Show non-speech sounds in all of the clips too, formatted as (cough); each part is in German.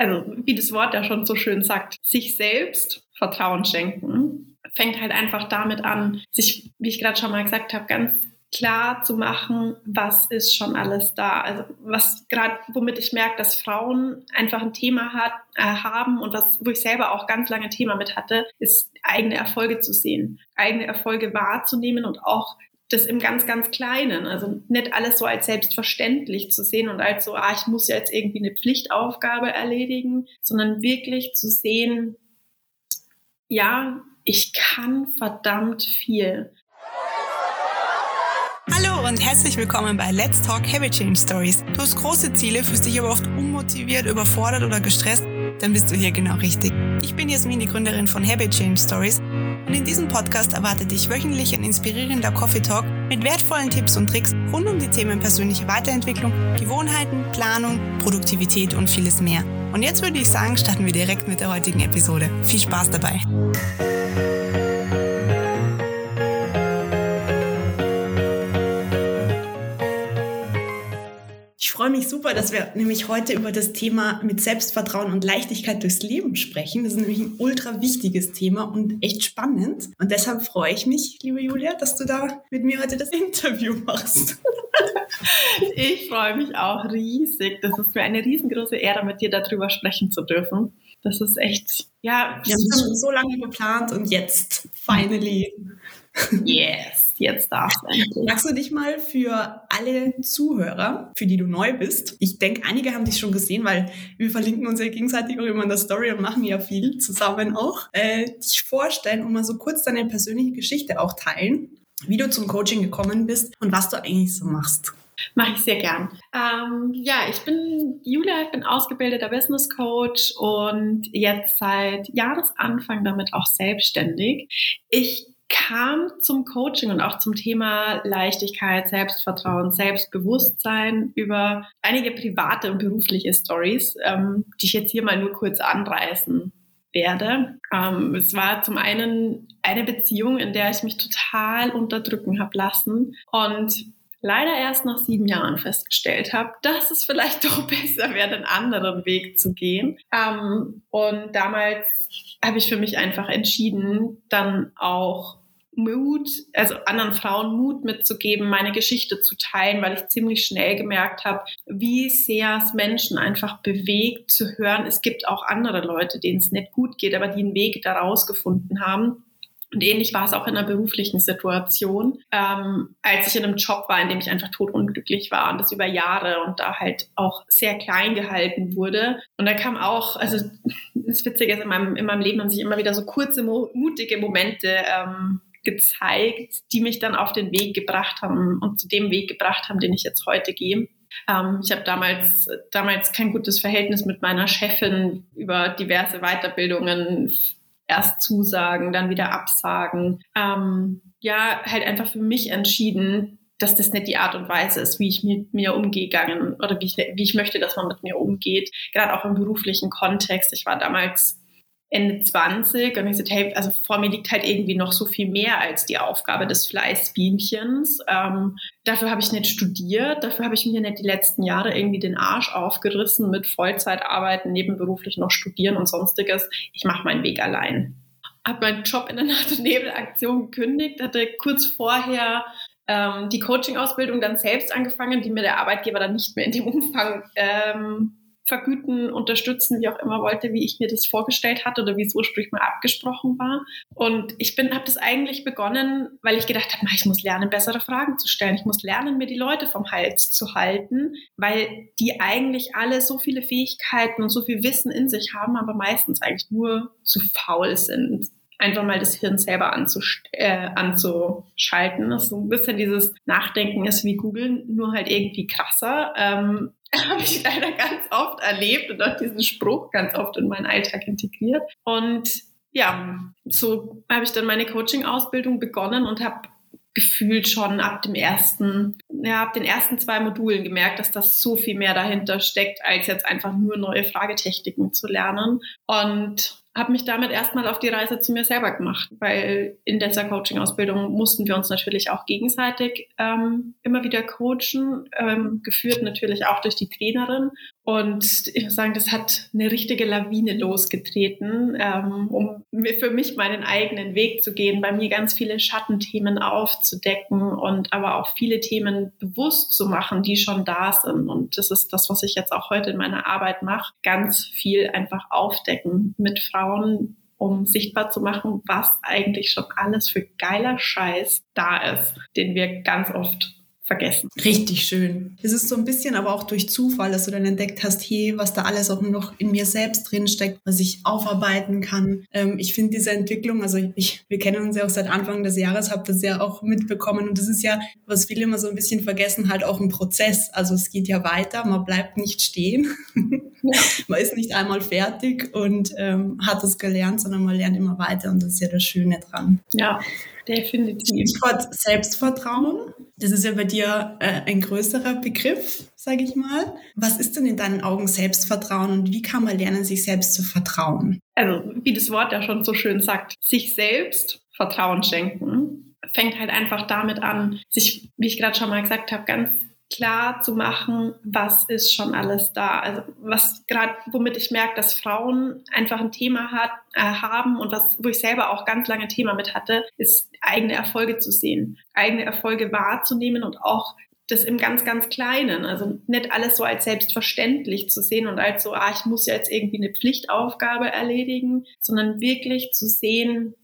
also wie das Wort ja schon so schön sagt, sich selbst Vertrauen schenken, fängt halt einfach damit an, sich, wie ich gerade schon mal gesagt habe, ganz klar zu machen, was ist schon alles da. Also was gerade, womit ich merke, dass Frauen einfach ein Thema hat, äh, haben und was, wo ich selber auch ganz lange Thema mit hatte, ist eigene Erfolge zu sehen, eigene Erfolge wahrzunehmen und auch das im ganz, ganz Kleinen. Also nicht alles so als selbstverständlich zu sehen und als so, ah, ich muss jetzt irgendwie eine Pflichtaufgabe erledigen, sondern wirklich zu sehen, ja, ich kann verdammt viel. Hallo und herzlich willkommen bei Let's Talk Habit Change Stories. Du hast große Ziele, fühlst dich aber oft unmotiviert, überfordert oder gestresst, dann bist du hier genau richtig. Ich bin Jasmin, die Gründerin von Habit Change Stories und in diesem Podcast erwartet dich wöchentlich ein inspirierender Coffee Talk mit wertvollen Tipps und Tricks rund um die Themen persönliche Weiterentwicklung, Gewohnheiten, Planung, Produktivität und vieles mehr. Und jetzt würde ich sagen, starten wir direkt mit der heutigen Episode. Viel Spaß dabei! Super, dass wir nämlich heute über das Thema mit Selbstvertrauen und Leichtigkeit durchs Leben sprechen. Das ist nämlich ein ultra wichtiges Thema und echt spannend. Und deshalb freue ich mich, liebe Julia, dass du da mit mir heute das (laughs) Interview machst. (laughs) Ich freue mich auch riesig. Das ist mir eine riesengroße Ehre, mit dir darüber sprechen zu dürfen. Das ist echt, ja. Wir haben so lange geplant und jetzt, finally. Yes jetzt darf Magst du dich mal für alle Zuhörer, für die du neu bist, ich denke, einige haben dich schon gesehen, weil wir verlinken uns ja gegenseitig auch immer in der Story und machen ja viel zusammen auch, äh, dich vorstellen und mal so kurz deine persönliche Geschichte auch teilen, wie du zum Coaching gekommen bist und was du eigentlich so machst. Mache ich sehr gern. Ähm, ja, ich bin Julia, ich bin ausgebildeter Business Coach und jetzt seit Jahresanfang damit auch selbstständig. Ich kam zum Coaching und auch zum Thema Leichtigkeit, Selbstvertrauen, Selbstbewusstsein über einige private und berufliche Stories, ähm, die ich jetzt hier mal nur kurz anreißen werde. Ähm, es war zum einen eine Beziehung, in der ich mich total unterdrücken habe lassen und leider erst nach sieben Jahren festgestellt habe, dass es vielleicht (laughs) doch besser wäre, einen anderen Weg zu gehen. Ähm, und damals habe ich für mich einfach entschieden, dann auch Mut, also anderen Frauen Mut mitzugeben, meine Geschichte zu teilen, weil ich ziemlich schnell gemerkt habe, wie sehr es Menschen einfach bewegt zu hören, es gibt auch andere Leute, denen es nicht gut geht, aber die einen Weg daraus gefunden haben. Und ähnlich war es auch in einer beruflichen Situation, ähm, als ich in einem Job war, in dem ich einfach totunglücklich war und das über Jahre und da halt auch sehr klein gehalten wurde. Und da kam auch, also das Witzige ist, in meinem, in meinem Leben haben sich immer wieder so kurze, mutige Momente ähm, gezeigt, die mich dann auf den Weg gebracht haben und zu dem Weg gebracht haben, den ich jetzt heute gehe. Ähm, ich habe damals, damals kein gutes Verhältnis mit meiner Chefin über diverse Weiterbildungen, erst zusagen, dann wieder absagen. Ähm, ja, halt einfach für mich entschieden, dass das nicht die Art und Weise ist, wie ich mit mir umgegangen oder wie ich, wie ich möchte, dass man mit mir umgeht. Gerade auch im beruflichen Kontext. Ich war damals Ende 20 und ich sagte, hey, also vor mir liegt halt irgendwie noch so viel mehr als die Aufgabe des Fleißbienchens. Ähm, dafür habe ich nicht studiert, dafür habe ich mir nicht die letzten Jahre irgendwie den Arsch aufgerissen mit Vollzeitarbeiten, nebenberuflich noch studieren und sonstiges. Ich mache meinen Weg allein. Habe meinen Job in der Nacht- und Nebelaktion gekündigt, hatte kurz vorher ähm, die Coaching-Ausbildung dann selbst angefangen, die mir der Arbeitgeber dann nicht mehr in dem Umfang ähm, vergüten, unterstützen, wie auch immer wollte, wie ich mir das vorgestellt hatte oder wie es ursprünglich mal abgesprochen war. Und ich bin, habe das eigentlich begonnen, weil ich gedacht habe, ich muss lernen, bessere Fragen zu stellen. Ich muss lernen, mir die Leute vom Hals zu halten, weil die eigentlich alle so viele Fähigkeiten und so viel Wissen in sich haben, aber meistens eigentlich nur zu faul sind einfach mal das Hirn selber äh, anzuschalten. Das ist so ein bisschen dieses Nachdenken ist wie Googeln, nur halt irgendwie krasser. Ähm, (laughs) habe ich leider ganz oft erlebt und auch diesen Spruch ganz oft in meinen Alltag integriert. Und ja, so habe ich dann meine Coaching-Ausbildung begonnen und habe gefühlt schon ab dem ersten, ja, ab den ersten zwei Modulen gemerkt, dass das so viel mehr dahinter steckt, als jetzt einfach nur neue Fragetechniken zu lernen. Und habe mich damit erstmal auf die Reise zu mir selber gemacht, weil in dieser Coaching-Ausbildung mussten wir uns natürlich auch gegenseitig ähm, immer wieder coachen, ähm, geführt natürlich auch durch die Trainerin. Und ich muss sagen, das hat eine richtige Lawine losgetreten, ähm, um für mich meinen eigenen Weg zu gehen, bei mir ganz viele Schattenthemen aufzudecken und aber auch viele Themen bewusst zu machen, die schon da sind. Und das ist das, was ich jetzt auch heute in meiner Arbeit mache. Ganz viel einfach aufdecken mit Frauen, um sichtbar zu machen, was eigentlich schon alles für geiler Scheiß da ist, den wir ganz oft vergessen. Richtig schön. Es ist so ein bisschen aber auch durch Zufall, dass du dann entdeckt hast, hey, was da alles auch noch in mir selbst drin steckt, was ich aufarbeiten kann. Ähm, ich finde diese Entwicklung, also ich, wir kennen uns ja auch seit Anfang des Jahres, habe das ja auch mitbekommen und das ist ja, was viele immer so ein bisschen vergessen, halt auch ein Prozess. Also es geht ja weiter, man bleibt nicht stehen. (laughs) Man ist nicht einmal fertig und ähm, hat es gelernt, sondern man lernt immer weiter und das ist ja das Schöne dran. Ja, definitiv. Stichwort Selbstvertrauen. Das ist ja bei dir äh, ein größerer Begriff, sage ich mal. Was ist denn in deinen Augen Selbstvertrauen und wie kann man lernen, sich selbst zu vertrauen? Also, wie das Wort ja schon so schön sagt, sich selbst Vertrauen schenken, fängt halt einfach damit an, sich, wie ich gerade schon mal gesagt habe, ganz klar zu machen, was ist schon alles da. Also was gerade, womit ich merke, dass Frauen einfach ein Thema hat, äh, haben und was, wo ich selber auch ganz lange Thema mit hatte, ist eigene Erfolge zu sehen, eigene Erfolge wahrzunehmen und auch das im ganz, ganz Kleinen. Also nicht alles so als selbstverständlich zu sehen und als so, ah, ich muss jetzt irgendwie eine Pflichtaufgabe erledigen, sondern wirklich zu sehen,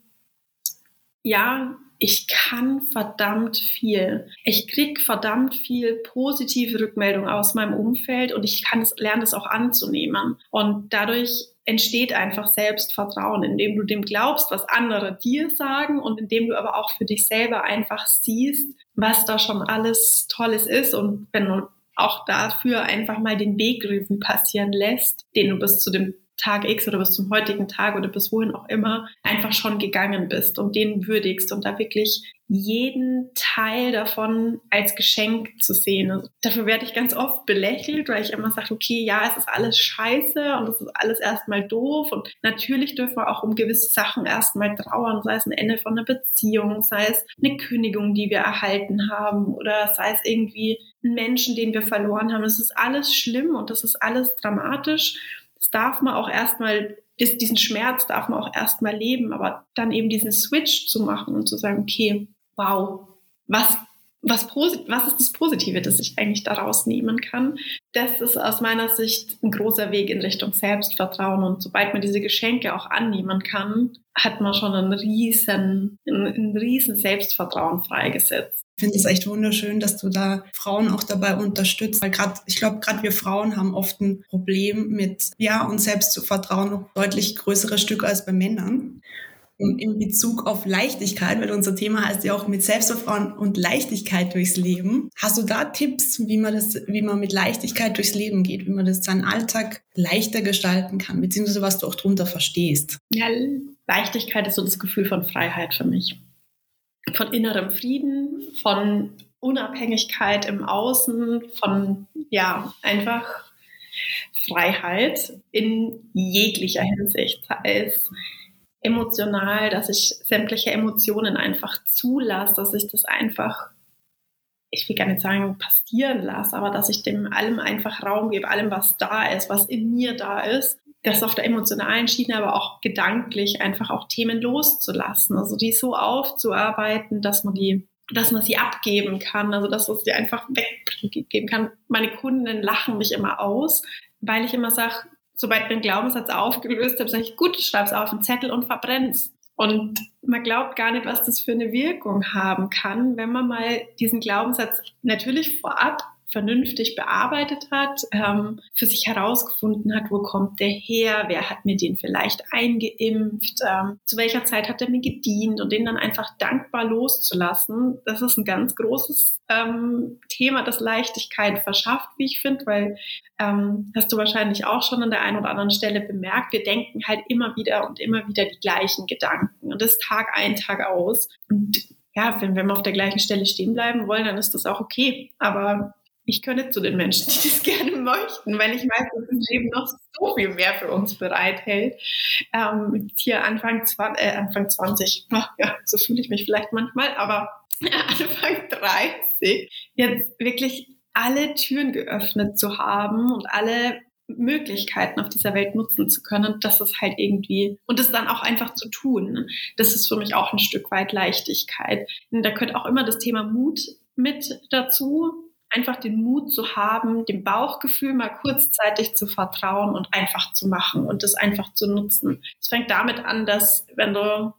ja, ich kann verdammt viel. Ich krieg verdammt viel positive Rückmeldung aus meinem Umfeld und ich kann es, lerne es auch anzunehmen. Und dadurch entsteht einfach Selbstvertrauen, indem du dem glaubst, was andere dir sagen und indem du aber auch für dich selber einfach siehst, was da schon alles Tolles ist und wenn du auch dafür einfach mal den Wegrevue passieren lässt, den du bis zu dem Tag X oder bis zum heutigen Tag oder bis wohin auch immer einfach schon gegangen bist und den würdigst und da wirklich jeden Teil davon als Geschenk zu sehen. Also dafür werde ich ganz oft belächelt, weil ich immer sage, okay, ja, es ist alles scheiße und es ist alles erstmal doof und natürlich dürfen wir auch um gewisse Sachen erstmal trauern, sei es ein Ende von einer Beziehung, sei es eine Kündigung, die wir erhalten haben oder sei es irgendwie einen Menschen, den wir verloren haben. Es ist alles schlimm und das ist alles dramatisch das darf man auch erstmal, diesen Schmerz darf man auch erstmal leben, aber dann eben diesen Switch zu machen und zu sagen, okay, wow, was, was, was ist das Positive, das ich eigentlich daraus nehmen kann? Das ist aus meiner Sicht ein großer Weg in Richtung Selbstvertrauen. Und sobald man diese Geschenke auch annehmen kann, hat man schon einen riesen, einen riesen Selbstvertrauen freigesetzt. Ich finde es echt wunderschön, dass du da Frauen auch dabei unterstützt, weil gerade, ich glaube, gerade wir Frauen haben oft ein Problem mit, ja, uns selbst zu vertrauen, noch deutlich größere Stücke als bei Männern. Und in Bezug auf Leichtigkeit, weil unser Thema heißt ja auch mit Selbstvertrauen und Leichtigkeit durchs Leben. Hast du da Tipps, wie man das, wie man mit Leichtigkeit durchs Leben geht, wie man das seinen Alltag leichter gestalten kann, beziehungsweise was du auch drunter verstehst? Ja, Leichtigkeit ist so das Gefühl von Freiheit für mich von innerem Frieden, von Unabhängigkeit im Außen, von ja, einfach Freiheit in jeglicher Hinsicht, sei es emotional, dass ich sämtliche Emotionen einfach zulasse, dass ich das einfach, ich will gar nicht sagen passieren lasse, aber dass ich dem allem einfach Raum gebe, allem, was da ist, was in mir da ist das auf der emotionalen Schiene, aber auch gedanklich einfach auch Themen loszulassen. Also die so aufzuarbeiten, dass man die, dass man sie abgeben kann. Also dass man sie einfach weggeben kann. Meine Kunden lachen mich immer aus, weil ich immer sage, sobald ich den Glaubenssatz aufgelöst habe, sage ich, gut, schreib's auf einen Zettel und verbrenn's. Und man glaubt gar nicht, was das für eine Wirkung haben kann, wenn man mal diesen Glaubenssatz natürlich vorab vernünftig bearbeitet hat, ähm, für sich herausgefunden hat, wo kommt der her, wer hat mir den vielleicht eingeimpft, ähm, zu welcher Zeit hat er mir gedient und den dann einfach dankbar loszulassen, das ist ein ganz großes ähm, Thema, das Leichtigkeit verschafft, wie ich finde, weil ähm, hast du wahrscheinlich auch schon an der einen oder anderen Stelle bemerkt, wir denken halt immer wieder und immer wieder die gleichen Gedanken und das Tag ein, Tag aus. Und ja, wenn wir auf der gleichen Stelle stehen bleiben wollen, dann ist das auch okay. Aber ich gehöre zu den Menschen, die (laughs) das gerne möchten, weil ich weiß, dass das Leben noch so viel mehr für uns bereithält. Ähm, hier Anfang, 20, äh, Anfang 20, ach, ja, so fühle ich mich vielleicht manchmal, aber (laughs) Anfang 30, jetzt wirklich alle Türen geöffnet zu haben und alle Möglichkeiten auf dieser Welt nutzen zu können, das ist halt irgendwie, und das dann auch einfach zu tun, das ist für mich auch ein Stück weit Leichtigkeit. Und da gehört auch immer das Thema Mut mit dazu, einfach den Mut zu haben, dem Bauchgefühl mal kurzzeitig zu vertrauen und einfach zu machen und das einfach zu nutzen. Es fängt damit an, dass wenn du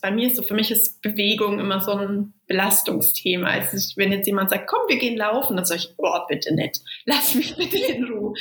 bei mir ist so, für mich ist Bewegung immer so ein Belastungsthema. Also wenn jetzt jemand sagt, komm, wir gehen laufen, dann sage ich, oh, bitte nicht, (laughs) lass mich bitte in Ruhe.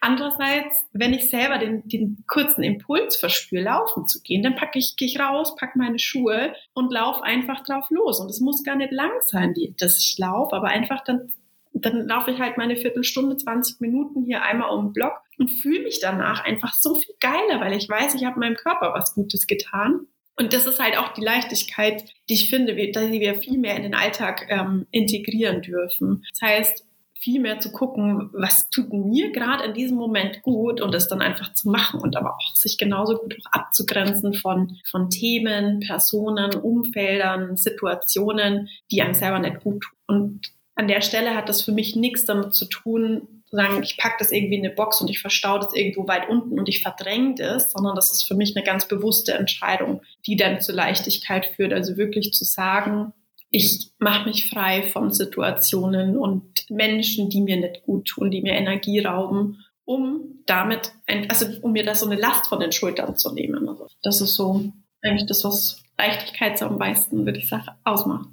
Andererseits, wenn ich selber den, den kurzen Impuls verspüre, laufen zu gehen, dann packe ich, gehe ich raus, packe meine Schuhe und laufe einfach drauf los. Und es muss gar nicht lang sein, die, dass ich laufe, aber einfach dann dann laufe ich halt meine Viertelstunde, 20 Minuten hier einmal um den Block und fühle mich danach einfach so viel geiler, weil ich weiß, ich habe meinem Körper was Gutes getan und das ist halt auch die Leichtigkeit, die ich finde, die wir viel mehr in den Alltag ähm, integrieren dürfen. Das heißt, viel mehr zu gucken, was tut mir gerade in diesem Moment gut und es dann einfach zu machen und aber auch sich genauso gut auch abzugrenzen von, von Themen, Personen, Umfeldern, Situationen, die einem selber nicht gut tun. Und an der Stelle hat das für mich nichts damit zu tun, sagen, ich packe das irgendwie in eine Box und ich verstaue das irgendwo weit unten und ich verdränge das, sondern das ist für mich eine ganz bewusste Entscheidung, die dann zur Leichtigkeit führt. Also wirklich zu sagen, ich mache mich frei von Situationen und Menschen, die mir nicht gut tun, die mir Energie rauben, um damit, ein, also um mir da so eine Last von den Schultern zu nehmen. Also das ist so eigentlich das, was Leichtigkeit so am meisten, würde ich sagen, ausmacht.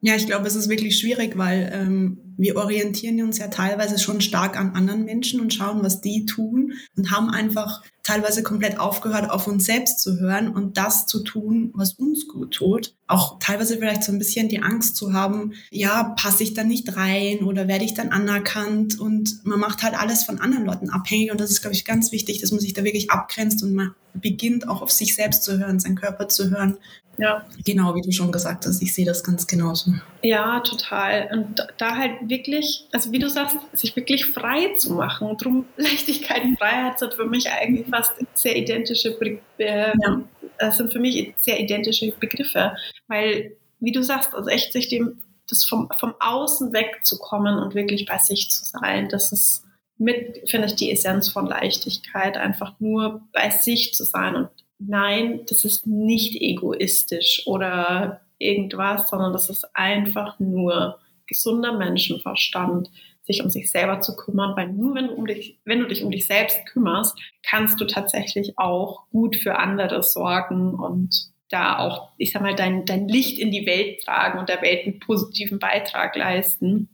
Ja, ich glaube, es ist wirklich schwierig, weil ähm, wir orientieren uns ja teilweise schon stark an anderen Menschen und schauen, was die tun und haben einfach teilweise komplett aufgehört, auf uns selbst zu hören und das zu tun, was uns gut tut. Auch teilweise vielleicht so ein bisschen die Angst zu haben, ja, passe ich dann nicht rein oder werde ich dann anerkannt und man macht halt alles von anderen Leuten abhängig und das ist, glaube ich, ganz wichtig, dass man sich da wirklich abgrenzt und man beginnt auch auf sich selbst zu hören, seinen Körper zu hören ja. Genau, wie du schon gesagt hast, ich sehe das ganz genauso. Ja, total. Und da halt wirklich, also wie du sagst, sich wirklich frei zu machen. Drum Leichtigkeit und Freiheit sind für mich eigentlich fast sehr identische Begriffe. Äh, ja. Das sind für mich sehr identische Begriffe. Weil, wie du sagst, also echt sich dem, das vom, vom Außen wegzukommen und wirklich bei sich zu sein, das ist mit, finde ich, die Essenz von Leichtigkeit, einfach nur bei sich zu sein und nein, das ist nicht egoistisch oder irgendwas, sondern das ist einfach nur gesunder Menschenverstand, sich um sich selber zu kümmern, weil nur wenn du, um dich, wenn du dich um dich selbst kümmerst, kannst du tatsächlich auch gut für andere sorgen und da auch, ich sag mal, dein, dein Licht in die Welt tragen und der Welt einen positiven Beitrag leisten.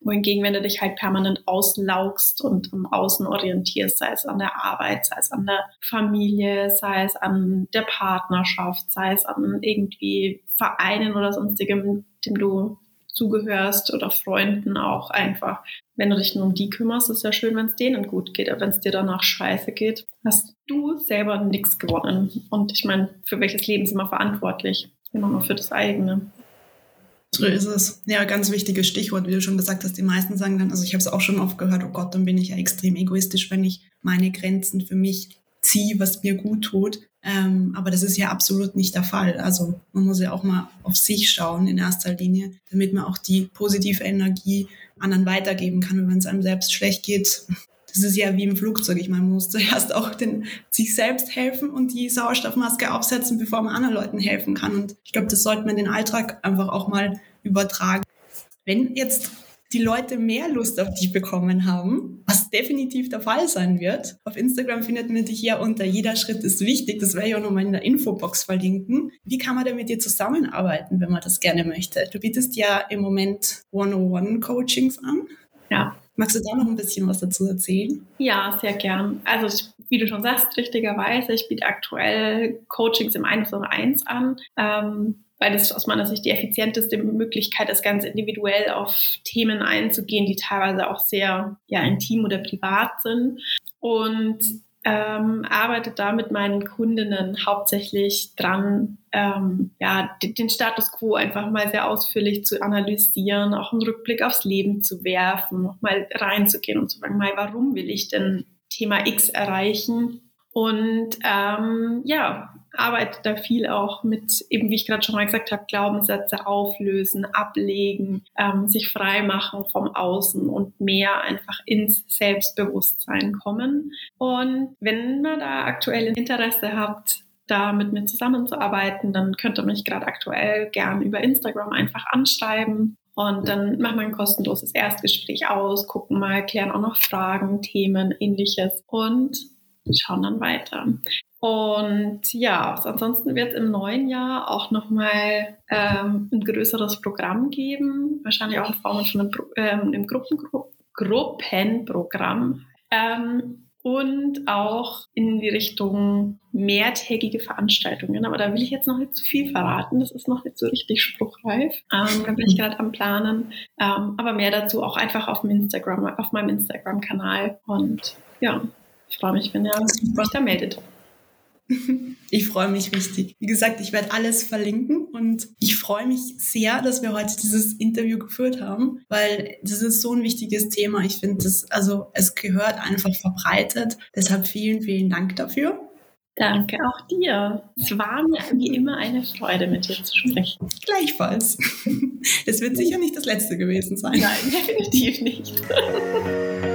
Wohingegen, wenn du dich halt permanent auslaugst und im Außen orientierst, sei es an der Arbeit, sei es an der Familie, sei es an der Partnerschaft, sei es an irgendwie Vereinen oder sonstigem, dem du zugehörst oder Freunden auch einfach. Wenn du dich nur um die kümmerst, ist ja schön, wenn es denen gut geht. Aber wenn es dir danach scheiße geht, hast du selber nichts gewonnen. Und ich meine, für welches Leben sind wir verantwortlich? Immer nur für das eigene. So ist es. Ja, ganz wichtiges Stichwort, wie du schon gesagt hast. Die meisten sagen dann, also ich habe es auch schon oft gehört, oh Gott, dann bin ich ja extrem egoistisch, wenn ich meine Grenzen für mich ziehe, was mir gut tut. Ähm, aber das ist ja absolut nicht der Fall. Also man muss ja auch mal auf sich schauen in erster Linie, damit man auch die positive Energie anderen weitergeben kann. Wenn es einem selbst schlecht geht, das ist ja wie im Flugzeug. Ich meine, man muss zuerst auch den, sich selbst helfen und die Sauerstoffmaske aufsetzen, bevor man anderen Leuten helfen kann. Und ich glaube, das sollte man in den Alltag einfach auch mal übertragen. Wenn jetzt die Leute mehr Lust auf dich bekommen haben, was definitiv der Fall sein wird. Auf Instagram findet man dich ja unter jeder Schritt ist wichtig. Das werde ich auch nochmal in der Infobox verlinken. Wie kann man denn mit dir zusammenarbeiten, wenn man das gerne möchte? Du bietest ja im Moment One-on-One-Coachings an. Ja. Magst du da noch ein bisschen was dazu erzählen? Ja, sehr gern. Also wie du schon sagst, richtigerweise, ich biete aktuell Coachings im 1 zu 1 an. Ähm, weil das aus meiner Sicht die effizienteste Möglichkeit ist, ganz individuell auf Themen einzugehen, die teilweise auch sehr ja, intim oder privat sind. Und ähm, arbeite da mit meinen Kundinnen hauptsächlich dran, ähm, ja, den Status quo einfach mal sehr ausführlich zu analysieren, auch einen Rückblick aufs Leben zu werfen, nochmal reinzugehen und zu fragen, mal, warum will ich denn Thema X erreichen? Und ähm, ja, arbeite da viel auch mit, eben wie ich gerade schon mal gesagt habe, Glaubenssätze auflösen, ablegen, ähm, sich frei machen vom Außen und mehr einfach ins Selbstbewusstsein kommen. Und wenn man da aktuell Interesse habt, da mit mir zusammenzuarbeiten, dann könnt ihr mich gerade aktuell gern über Instagram einfach anschreiben. Und dann machen wir ein kostenloses Erstgespräch aus, gucken mal, klären auch noch Fragen, Themen, ähnliches und schauen dann weiter. Und ja, ansonsten wird es im neuen Jahr auch nochmal ähm, ein größeres Programm geben, wahrscheinlich auch in Form von einem, ähm, einem Gruppen Gruppenprogramm. Ähm, und auch in die Richtung mehrtägige Veranstaltungen. Aber da will ich jetzt noch nicht zu viel verraten. Das ist noch nicht so richtig spruchreif. Ähm, da bin ich (laughs) gerade am Planen. Ähm, aber mehr dazu auch einfach auf, dem Instagram, auf meinem Instagram-Kanal. Und ja, ich freue mich, wenn ihr euch da meldet. Ich freue mich richtig. Wie gesagt, ich werde alles verlinken und ich freue mich sehr, dass wir heute dieses Interview geführt haben, weil das ist so ein wichtiges Thema. Ich finde das, also es gehört einfach verbreitet. Deshalb vielen, vielen Dank dafür. Danke auch dir. Es war mir wie immer eine Freude, mit dir zu sprechen. Gleichfalls. (laughs) Es wird sicher nicht das letzte gewesen sein. Nein, (laughs) definitiv nicht. (laughs)